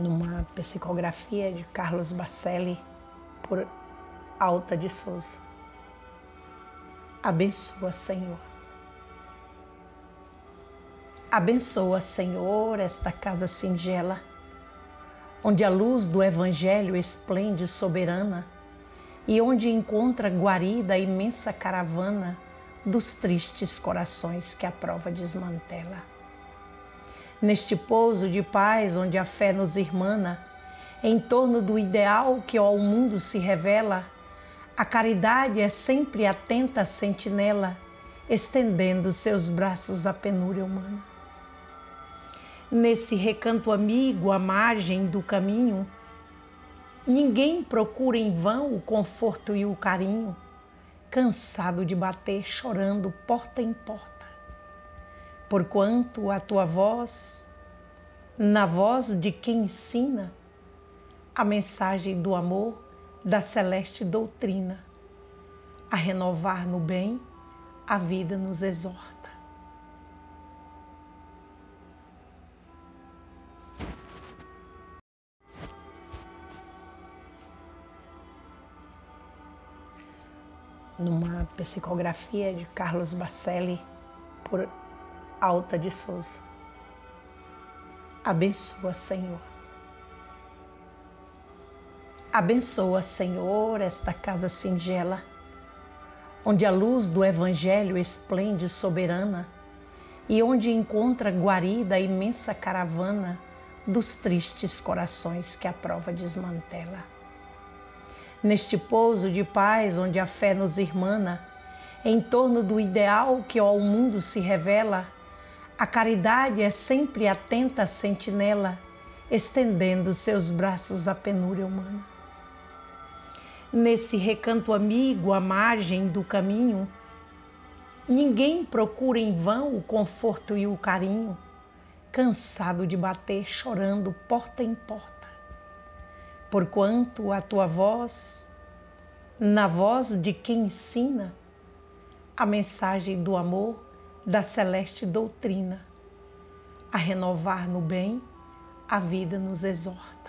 numa psicografia de Carlos Bacelli por Alta de Souza. Abençoa, Senhor. Abençoa, Senhor, esta casa singela, onde a luz do Evangelho esplende soberana e onde encontra guarida a imensa caravana dos tristes corações que a prova desmantela. Neste pouso de paz onde a fé nos irmana, em torno do ideal que ao mundo se revela, a caridade é sempre atenta sentinela, estendendo seus braços à penúria humana. Nesse recanto amigo, à margem do caminho, ninguém procura em vão o conforto e o carinho, cansado de bater, chorando porta em porta porquanto a tua voz, na voz de quem ensina a mensagem do amor da celeste doutrina, a renovar no bem, a vida nos exorta. Numa psicografia de Carlos Bacelli por Alta de Souza. Abençoa, Senhor. Abençoa, Senhor, esta casa singela, onde a luz do Evangelho esplende soberana e onde encontra guarida a imensa caravana dos tristes corações que a prova desmantela. Neste pouso de paz onde a fé nos irmana, em torno do ideal que ao mundo se revela, a caridade é sempre atenta sentinela, estendendo seus braços à penúria humana. Nesse recanto amigo, à margem do caminho, ninguém procura em vão o conforto e o carinho, cansado de bater, chorando porta em porta. Porquanto a tua voz, na voz de quem ensina a mensagem do amor, da celeste doutrina, a renovar no bem, a vida nos exorta.